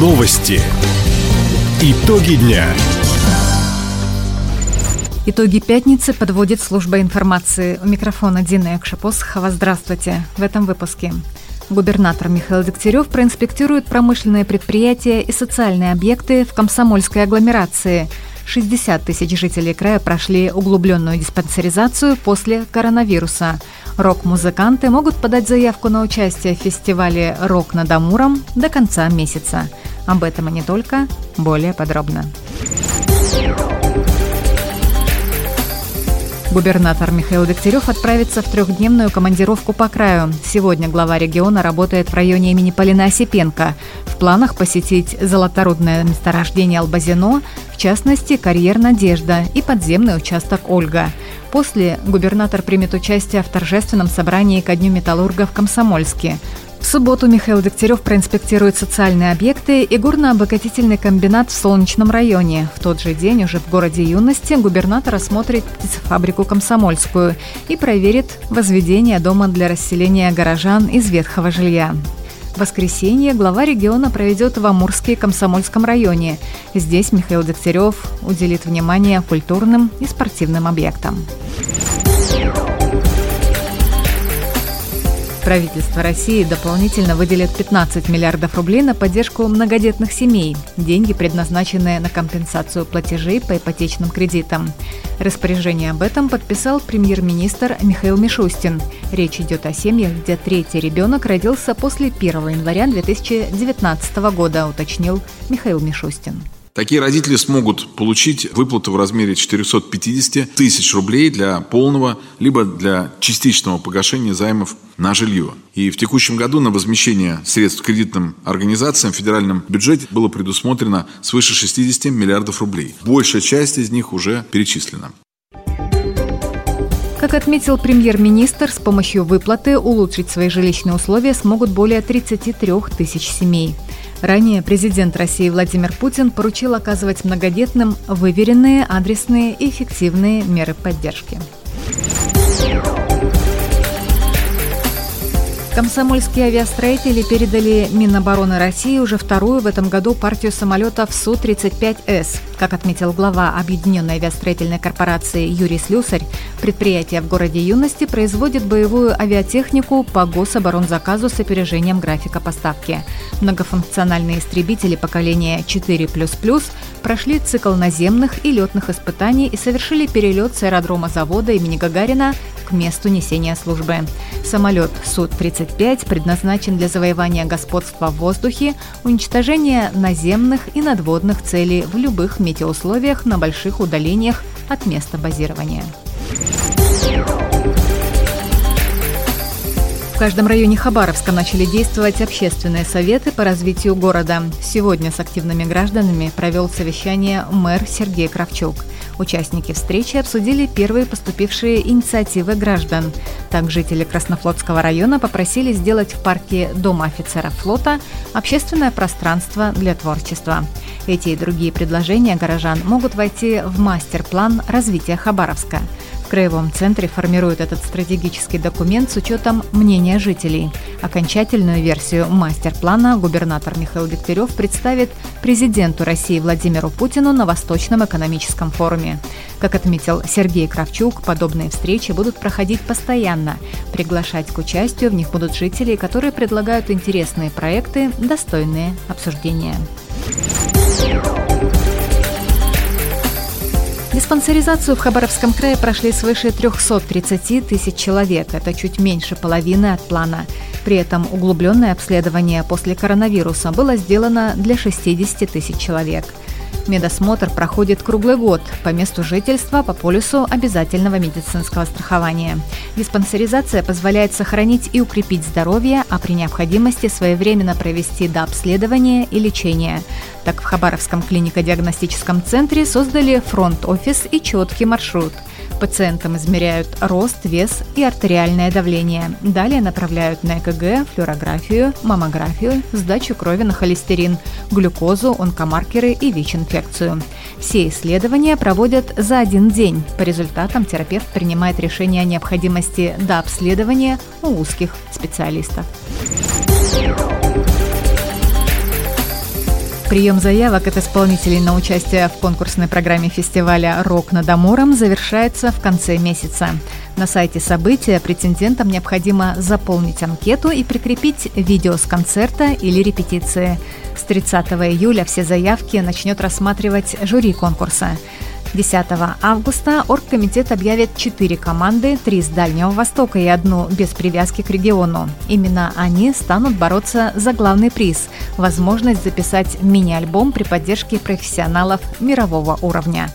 Новости. Итоги дня. Итоги пятницы подводит служба информации. У микрофона Дина Якшапосхова. Здравствуйте. В этом выпуске. Губернатор Михаил Дегтярев проинспектирует промышленные предприятия и социальные объекты в комсомольской агломерации. 60 тысяч жителей края прошли углубленную диспансеризацию после коронавируса. Рок-музыканты могут подать заявку на участие в фестивале «Рок над Амуром» до конца месяца. Об этом и не только, более подробно. Губернатор Михаил Дегтярев отправится в трехдневную командировку по краю. Сегодня глава региона работает в районе имени Полина Осипенко. В планах посетить золоторудное месторождение Албазино, в частности, карьер «Надежда» и подземный участок «Ольга». После губернатор примет участие в торжественном собрании ко Дню металлурга в Комсомольске. В субботу Михаил Дегтярев проинспектирует социальные объекты и горно-обогатительный комбинат в Солнечном районе. В тот же день уже в городе Юности губернатор осмотрит птицефабрику «Комсомольскую» и проверит возведение дома для расселения горожан из ветхого жилья. В воскресенье глава региона проведет в Амурске Комсомольском районе. Здесь Михаил Дегтярев уделит внимание культурным и спортивным объектам. Правительство России дополнительно выделит 15 миллиардов рублей на поддержку многодетных семей. Деньги предназначены на компенсацию платежей по ипотечным кредитам. Распоряжение об этом подписал премьер-министр Михаил Мишустин. Речь идет о семьях, где третий ребенок родился после 1 января 2019 года, уточнил Михаил Мишустин. Такие родители смогут получить выплату в размере 450 тысяч рублей для полного либо для частичного погашения займов на жилье. И в текущем году на возмещение средств кредитным организациям в федеральном бюджете было предусмотрено свыше 60 миллиардов рублей. Большая часть из них уже перечислена. Как отметил премьер-министр, с помощью выплаты улучшить свои жилищные условия смогут более 33 тысяч семей. Ранее президент России Владимир Путин поручил оказывать многодетным выверенные, адресные и эффективные меры поддержки. Комсомольские авиастроители передали Минобороны России уже вторую в этом году партию самолетов Су-35С. Как отметил глава Объединенной авиастроительной корпорации Юрий Слюсарь, предприятие в городе Юности производит боевую авиатехнику по гособоронзаказу с опережением графика поставки. Многофункциональные истребители поколения 4++ прошли цикл наземных и летных испытаний и совершили перелет с аэродрома завода имени Гагарина месту несения службы. Самолет Су-35 предназначен для завоевания господства в воздухе, уничтожения наземных и надводных целей в любых метеоусловиях на больших удалениях от места базирования. В каждом районе Хабаровска начали действовать общественные советы по развитию города. Сегодня с активными гражданами провел совещание мэр Сергей Кравчук – Участники встречи обсудили первые поступившие инициативы граждан. Так, жители Краснофлотского района попросили сделать в парке Дома офицеров флота общественное пространство для творчества. Эти и другие предложения горожан могут войти в мастер-план развития Хабаровска – Краевом центре формируют этот стратегический документ с учетом мнения жителей. Окончательную версию мастер-плана губернатор Михаил Дегтярев представит президенту России Владимиру Путину на Восточном экономическом форуме. Как отметил Сергей Кравчук, подобные встречи будут проходить постоянно. Приглашать к участию в них будут жители, которые предлагают интересные проекты, достойные обсуждения. Диспансеризацию в Хабаровском крае прошли свыше 330 тысяч человек. Это чуть меньше половины от плана. При этом углубленное обследование после коронавируса было сделано для 60 тысяч человек. Медосмотр проходит круглый год по месту жительства по полюсу обязательного медицинского страхования. Диспансеризация позволяет сохранить и укрепить здоровье, а при необходимости своевременно провести дообследование и лечение. Так в Хабаровском клинико-диагностическом центре создали фронт-офис и четкий маршрут – Пациентам измеряют рост, вес и артериальное давление. Далее направляют на ЭКГ, флюорографию, маммографию, сдачу крови на холестерин, глюкозу, онкомаркеры и ВИЧ-инфекцию. Все исследования проводят за один день. По результатам терапевт принимает решение о необходимости дообследования у узких специалистов. Прием заявок от исполнителей на участие в конкурсной программе фестиваля «Рок над Амуром» завершается в конце месяца. На сайте события претендентам необходимо заполнить анкету и прикрепить видео с концерта или репетиции. С 30 июля все заявки начнет рассматривать жюри конкурса. 10 августа оргкомитет объявит четыре команды, три с Дальнего Востока и одну без привязки к региону. Именно они станут бороться за главный приз – возможность записать мини-альбом при поддержке профессионалов мирового уровня.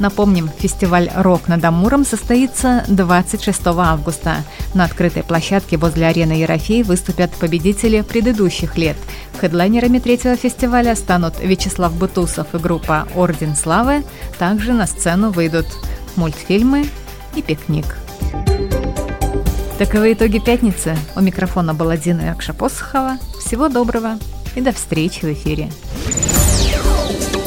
Напомним, фестиваль «Рок над Амуром» состоится 26 августа. На открытой площадке возле арены Ерофей выступят победители предыдущих лет. Хедлайнерами третьего фестиваля станут Вячеслав Бутусов и группа «Орден славы». Также на сцену выйдут мультфильмы и пикник. Таковы итоги пятницы. У микрофона была Дина Якшапосхова. Всего доброго и до встречи в эфире.